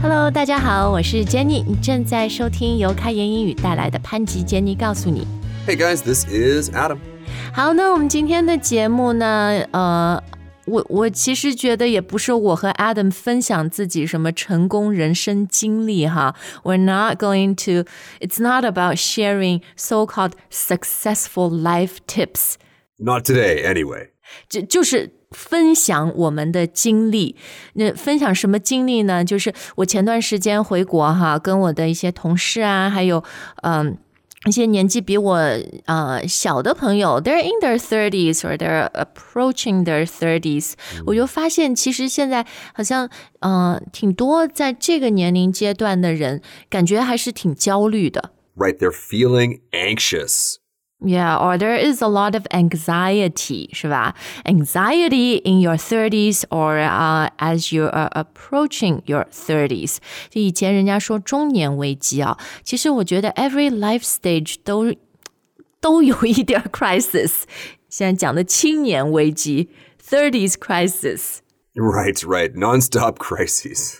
Hello，大家好，我是 Jenny，你正在收听由开言英语带来的潘吉 Jenny 告诉你。Hey guys, this is Adam. 好，那我们今天的节目呢，呃。我我其实觉得也不是我和 Adam 分享自己什么成功人生经历哈。We're not going to. It's not about sharing so-called successful life tips. Not today, anyway. 就就是分享我们的经历。那分享什么经历呢？就是我前段时间回国哈，跟我的一些同事啊，还有嗯。一些年纪比我呃小的朋友，they're in their thirties or they're approaching their thirties，、我就发现其实现在好像呃挺多在这个年龄阶段的人，感觉还是挺焦虑的。Right, they're feeling anxious. Yeah, or there is a lot of anxiety, 是吧? Anxiety in your 30s or uh, as you are approaching your 30s. 就以前人家说中年危机啊，其实我觉得 every life stage 都都有一点 crisis。现在讲的青年危机 30s crisis。 Right, right. Non-stop crises.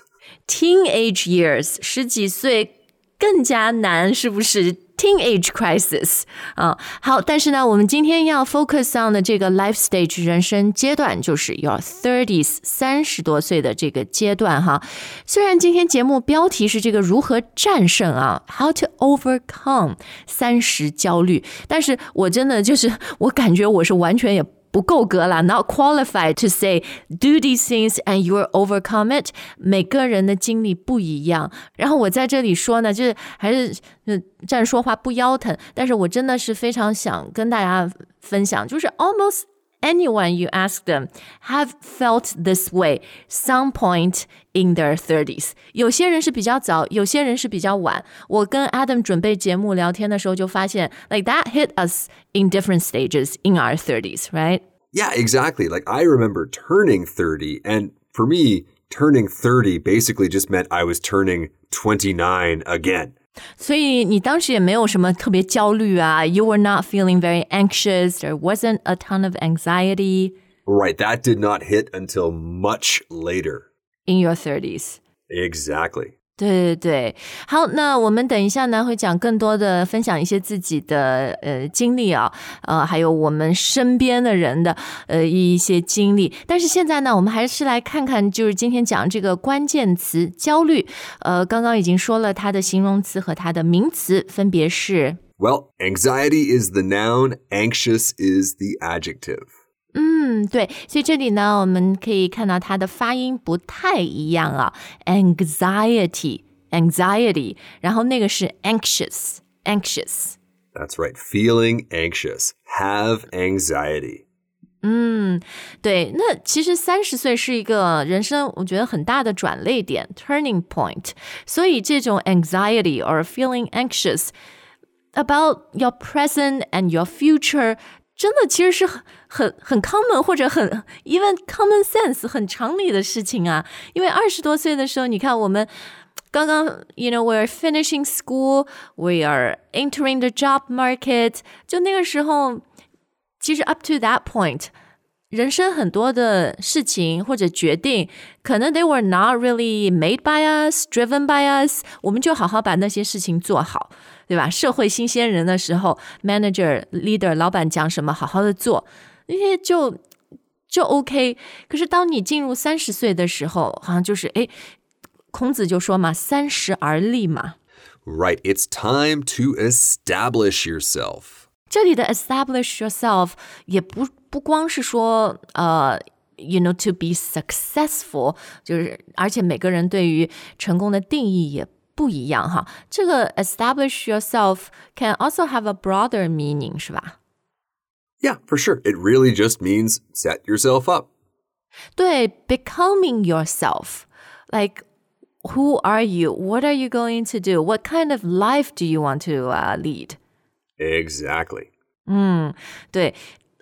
Teenage years 十几岁更加难，是不是 ？Teenage crisis 啊，好，但是呢，我们今天要 focus on 的这个 life stage 人生阶段就是 your thirties 三十多岁的这个阶段哈。虽然今天节目标题是这个如何战胜啊，how to overcome 三十焦虑，但是我真的就是我感觉我是完全也。不够格了，not qualified to say do these things and you're overcome it。每个人的经历不一样，然后我在这里说呢，就是还是呃站说话不腰疼，但是我真的是非常想跟大家分享，就是 almost anyone you ask them have felt this way some point in their thirties。有些人是比较早，有些人是比较晚。我跟 Adam 准备节目聊天的时候就发现，like that hit us in different stages in our thirties, right? Yeah, exactly. Like I remember turning 30 and for me, turning 30 basically just meant I was turning 29 again. 所以你当时也没有什么特别焦虑啊，You were not feeling very anxious. There wasn't a ton of anxiety Right, that did not hit until much later. in your thirties. Exactly. 对对对，好，那我们等一下呢会讲更多的分享一些自己的呃经历啊，呃，还有我们身边的人的呃一些经历。但是现在呢，我们还是来看看，就是今天讲这个关键词焦虑。呃，刚刚已经说了它的形容词和它的名词分别是 Well, anxiety is the noun, anxious is the adjective. 嗯，对，所以这里呢，我们可以看到它的发音不太一样啊，anxiety，anxiety，然后那个是 anxious，anxious。 That's right, feeling anxious, have anxiety. 对，那其实三十岁是一个人生我觉得很大的转捩点 （turning point），所以这种 anxiety or feeling anxious about your present and your future， 真的其实是很很很 common 或者很 even common sense 很常理的事情啊。因为二十多岁的时候，你看我们。刚刚，you know, we're finishing school, we are entering the job market。就那个时候，其实 up to that point，人生很多的事情或者决定，可能 they were not really made by us, driven by us，我们就好好把那些事情做好， 对吧？社会新鲜人的时候，manager、leader、老板讲什么，好好的做，那些就就 OK。可是当你进入三十岁的时候，好像就是哎，孔子就说嘛，三十而立嘛。Right, it's time to establish yourself. 这里的 establish yourself 也不不光是说呃，you know to be successful，就是而且每个人对于成功的定义也不一样哈。这个 establish yourself can also have a broader meaning，是吧？ Yeah, for sure. It really just means set yourself up. 对，becoming yourself，like who are you? What are you going to do? What kind of life do you want to uh, lead? Exactly. 对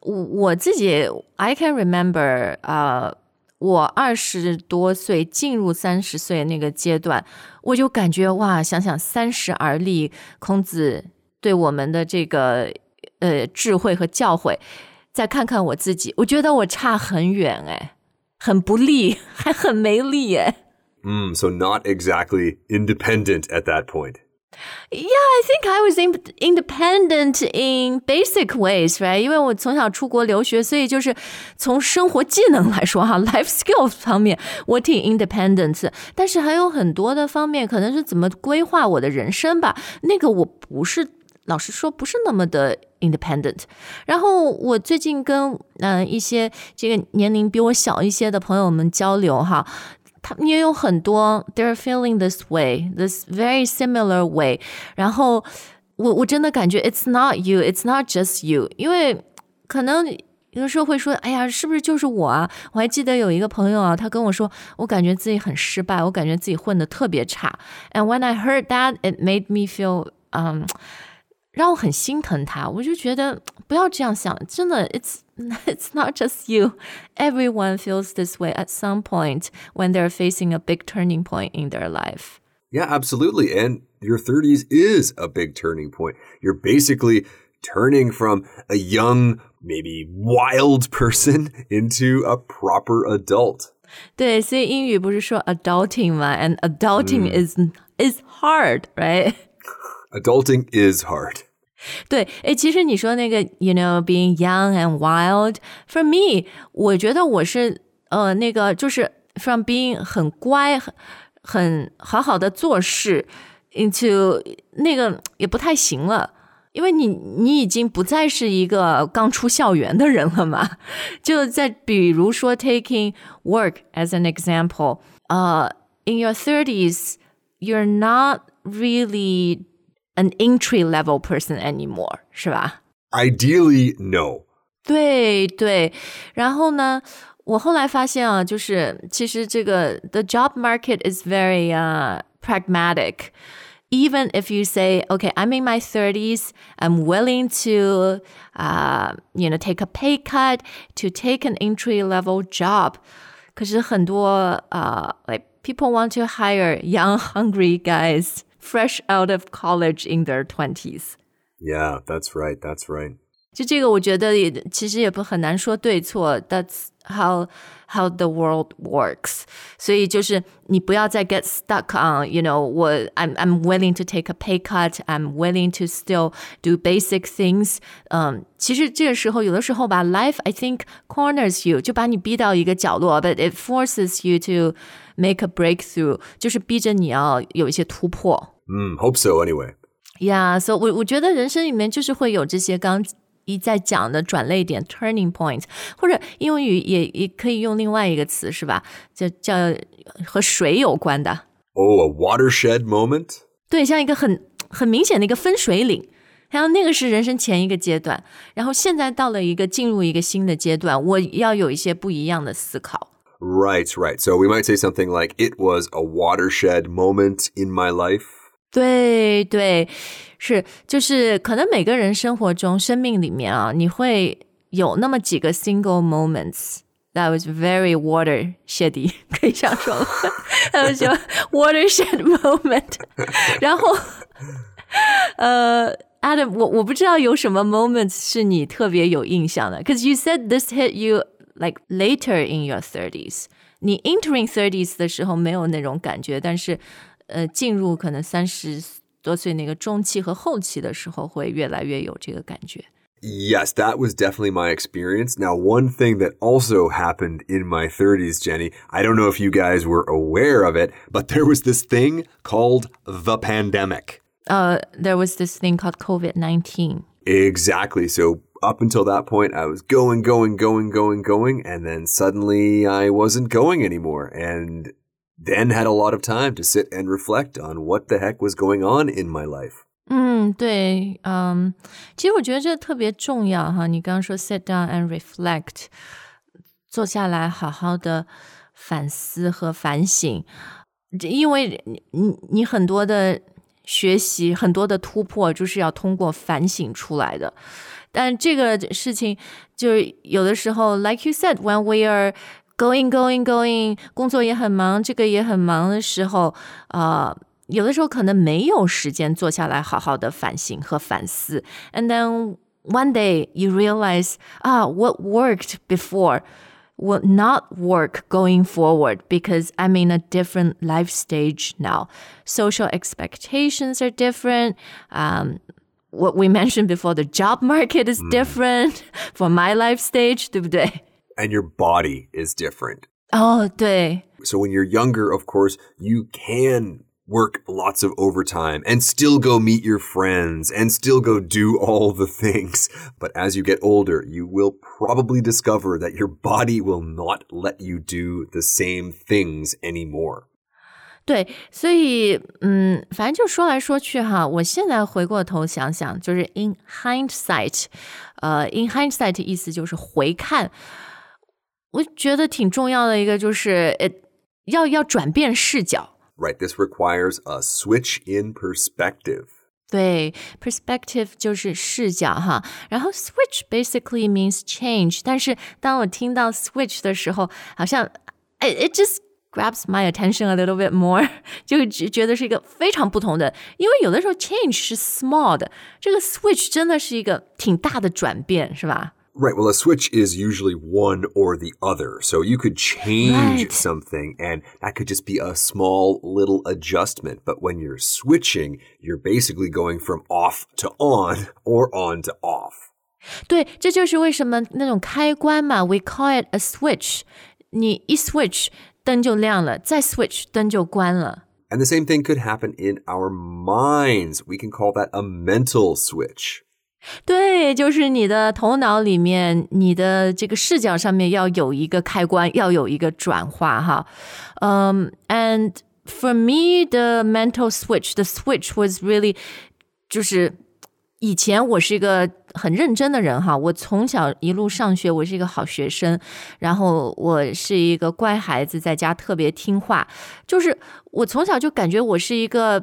我我自己，I can remember，呃， 我二十多岁进入三十岁那个阶段，我就感觉哇，想想三十而立，孔子对我们的这个呃智慧和教诲，再看看我自己，我觉得我差很远哎，很不利，还很没力哎。Mm, so not exactly independent at that point. Yeah, I think I was in, independent in basic ways, right? 因为我从小出国留学，所以就是从生活技能来说哈，life skills 方面我挺 independent，但是还有很多的方面，可能是怎么规划我的人生吧，那个我不是。老实说，不是那么的 independent。然后我最近跟嗯、一些这个年龄比我小一些的朋友们交流哈，他们也有很多，they're feeling this way, this very similar way。然后我我真的感觉 it's not you, it's not just you，因为可能。有的时候会说：“哎呀，是不是就是我啊？”我还记得有一个朋友啊，他跟我说：“我感觉自己很失败，我感觉自己混得特别差。” And when I heard that, it made me feel um 让我很心疼他。我就觉得不要这样想，真的，it's it's not just you. Everyone feels this way at some point when they're facing a big turning point in their life. Yeah, absolutely. And your 30s is a big turning point. You're basically turning from a young, maybe wild person into a proper adult. 对，所以英语不是说 adulting 吗？And adulting is is hard, right? Adulting is hard. 对，诶，其实你说那个，you know, being young and wild, for me，我觉得我是呃那个就是 from being 很乖、很很好好的做事，into 那个也不太行了。因为你你已经不再是一个刚出校园的人了嘛，就在比如说 taking work as an example，呃、uh,，in your thirties you're not really an entry level person anymore，是吧？Ideally, no. 对对，然后呢，我后来发现啊，就是其实这个 the job market is very uh pragmatic. Even if you say, okay, I'm in my 30s, I'm willing to, uh, you know, take a pay cut to take an entry level job. 可是很多呃、uh,，like people want to hire young, hungry guys fresh out of college in their 20s. Yeah, that's right. That's right. 就这个，我觉得也其实也不很难说对错。That's how how the world works. 所以就是你不要再 get stuck on, you know, 我 I'm I'm willing to take a pay cut. I'm willing to still do basic things. 嗯，其实这个时候有的时候吧，life I think corners you，就把你逼到一个角落，but it forces you to make a breakthrough，就是逼着你要有一些突破。 嗯，hope so anyway. Yeah, so 我我觉得人生里面就是会有这些刚一再讲的转泪点 （turning point），或者英语也也可以用另外一个词，是吧？叫叫和水有关的。 Oh, a watershed moment? 对，像一个很很明显的一个分水岭。然后那个是人生前一个阶段，然后现在到了一个进入一个新的阶段，我要有一些不一样的思考。 Right, right. So we might say something like, it was a watershed moment in my life. 对对，是就是可能每个人生活中、生命里面啊，你会有那么几个 single moments that was very watershedy，可以这样说吗？他们说 watershed moment，然后呃。Adam，我我不知道有什么 moments 是你特别有印象的，because you said this hit you like later in your thirties。你 entering thirties 的时候没有那种感觉，但是 呃，进入可能三十多岁那个中期和后期的时候，会越来越有这个感觉。 Yes, that was definitely my experience. Now, one thing that also happened in my 30s, Jenny, I don't know if you guys were aware of it, but there was this thing called the pandemic. Uh, there was this thing called COVID nineteen. Exactly. So, up until that point, I was going, going, going, going, going, and then suddenly I wasn't going anymore. And then had a lot of time to sit and reflect on what the heck was going on in my life. 嗯，对，嗯，其实我觉得这特别重要哈。你刚刚说 sit down and reflect，坐下来好好的反思和反省，因为你你你很多的学习，很多的突破，就是要通过反省出来的。但这个事情就是有的时候，like you said，when we are going going going，工作也很忙，这个也很忙的时候，啊、呃。有的时候可能没有时间坐下来好好的反省和反思，and then one day you realize 啊、ah,，what worked before will not work going forward because I'm in a different life stage now. Social expectations are different. Um, what we mentioned before, the job market is different for my life stage, 对不对？ And your body is different. 哦，对， So when you're younger, of course, you can work lots of overtime and still go meet your friends and still go do all the things. But as you get older, you will probably discover that your body will not let you do the same things anymore. 对，所以嗯，反正就说来说去哈，我现在回过头想想，就是 in hindsight，呃，in hindsight 意思就是回看， 我觉得挺重要的一个就是呃，要要转变视角。 Right, this requires a switch in perspective. 对，perspective 就是视角哈，然后 switch basically means change。但是当我听到 switch 的时候，好像 it it just grabs my attention a little bit more，就觉觉得是一个非常不同的。因为有的时候 change 是 small 的，这个 switch 真的是一个挺大的转变，是吧？ Right, well, a switch is usually one or the other. So you could change Right. something and that could just be a small little adjustment. But when you're switching, you're basically going from off to on or on to off. 对，这就是为什么那种开关嘛，we call it a switch。你一 switch 灯就亮了，再 switch 灯就关了。 And the same thing could happen in our minds. We can call that a mental switch. 对，就是你的头脑里面，你的这个视角上面要有一个开关，要有一个转化哈。嗯、a n d for me the mental switch, the switch was really 就是以前我是一个很认真的人哈，我从小一路上学，我是一个好学生，然后我是一个乖孩子，在家特别听话，就是我从小就感觉我是一个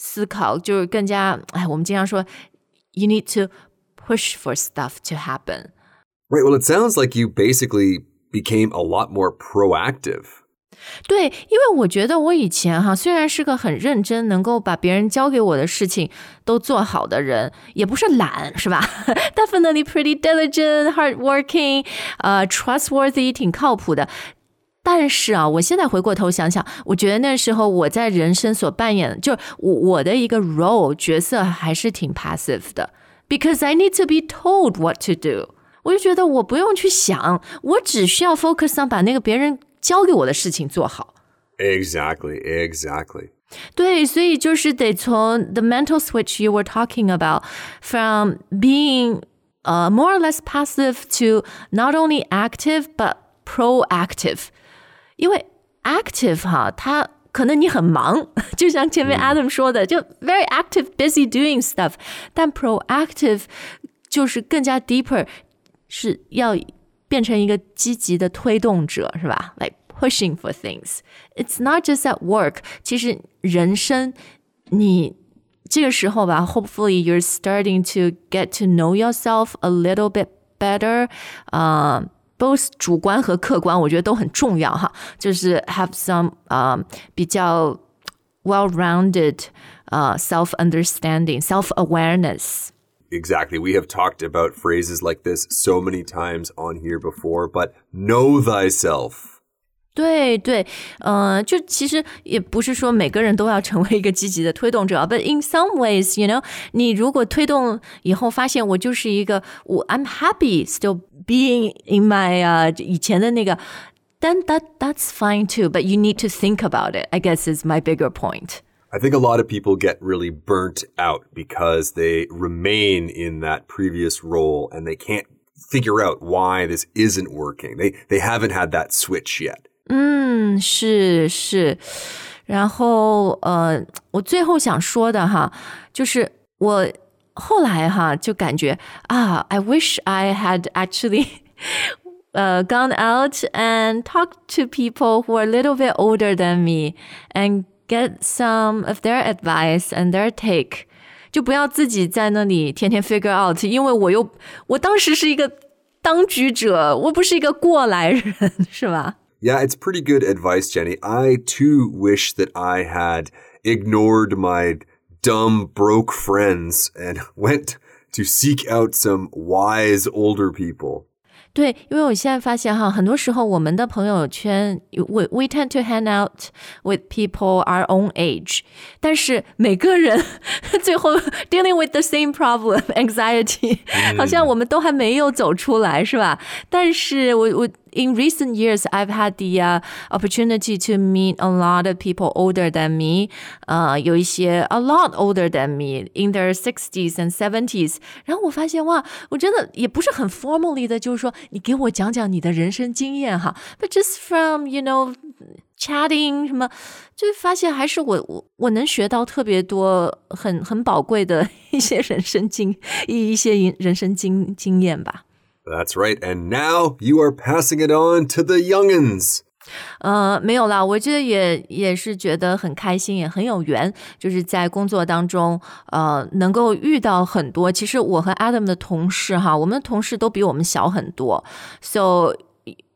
思考，就是更加哎，我们经常说，you need to push for stuff to happen。 Right, well, it sounds like you basically became a lot more proactive. 对，因为我觉得我以前哈，虽然是个很认真，能够把别人交给我的事情都做好的人，也不是懒，是吧？Definitely pretty diligent, hardworking, 呃、trustworthy，挺靠谱的。 但是啊，我现在回过头想想，我觉得那时候我在人生所扮演，就我我的一个 role 角色还是挺 passive 的，because I need to be told what to do。我就觉得我不用去想，我只需要 focus on 把那个别人交给我的事情做好。 Exactly, exactly. 对，所以就是得从 the mental switch you were talking about from being uh, more or less passive to not only active but proactive。 因为 active 哈，它可能你很忙，就像前面 Adam 说的，就 very active, busy doing stuff。但 proactive 就是更加 deeper，是要变成一个积极的推动者，是吧？Like pushing for things. It's not just at work. 其实人生，你这个时候吧，hopefully you're starting to get to know yourself a little bit better. 呃、 both 主观和客观，我觉得都很重要哈。就是 have some 呃、比较 well-rounded 呃、self understanding, self awareness. Exactly. We have talked about phrases like this so many times on here before, but know thyself. 对对，呃，就其实也不是说每个人都要成为一个积极的推动者，but in some ways, you know，你如果推动以后发现我就是一个我 I'm happy still being in my 呃、以前的那个，then that that's fine too. But you need to think about it. I guess is my bigger point. I think a lot of people get really burnt out because they remain in that previous role and they can't figure out why this isn't working. They they haven't had that switch yet. 嗯，是是，然后呃，我最后想说的哈，就是我 后来哈就感觉啊，I wish I had actually uh, gone out and talked to people who are a little bit older than me and get some of their advice and their take. 就不要自己在那里天天 figure out，因为我又我当时是一个当局者，我不是一个过来人，是吧？Yeah, it's pretty good advice, Jenny. I too wish that I had ignored my dumb, broke friends and went to seek out some wise older people. 对，因为我现在发现哈，很多时候我们的朋友圈，we we tend to hang out with people our own age，但是每个人最后 dealing with the same problem anxiety，、嗯、好像我们都还没有走出来，是吧？但是我我 in recent years, I've had the uh, opportunity to meet a lot of people older than me. Uh, a lot older than me in their sixties and seventies. 然后我发现哇，我真的也不是很 formally 的，就是说你给我讲讲你的人生经验哈。But just from you know chatting 什么，就发现还是我我我能学到特别多很很宝贵的一些人生经一一些人生经经验吧。 that's right. And now you are passing it on to the youngins. 呃，没有啦，我觉得也也是觉得很开心，也很有缘，就是在工作当中，呃，能够遇到很多。其实我和 Adam 的同事哈，我们的同事都比我们小很多，so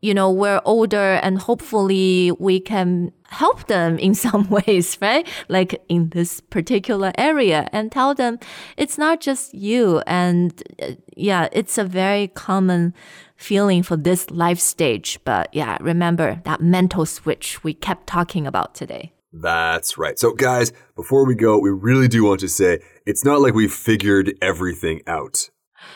you know, we're older and hopefully we can help them in some ways, right? Like in this particular area and tell them it's not just you. And uh, yeah, it's a very common feeling for this life stage. But yeah, remember that mental switch we kept talking about today. That's right. So, guys, before we go, we really do want to say it's not like we've figured everything out.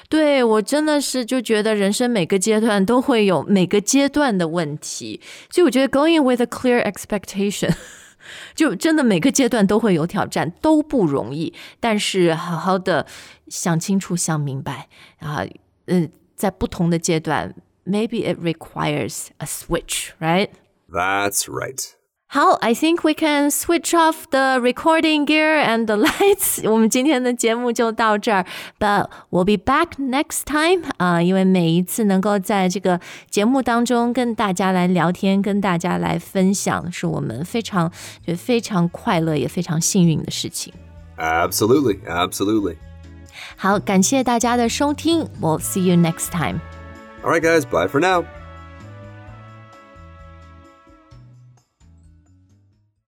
对我真的是就觉得人生每个阶段都会有每个阶段的问题，所以我觉得 going with a clear expectation，就真的每个阶段都会有挑战，都不容易。但是好好的想清楚、想明白啊，嗯，在不同的阶段，maybe it requires a switch，right？That's right. How I think we can switch off the recording gear and the lights. 我们今天的节目就到这儿，But we'll be back next time 啊，因为每一次能够在这个节目当中跟大家来聊天，跟大家来分享，是我们非常就非常快乐也非常幸运的事情。Absolutely, absolutely. 好，感谢大家的收听，We'll see you next time. All right, guys, bye for now.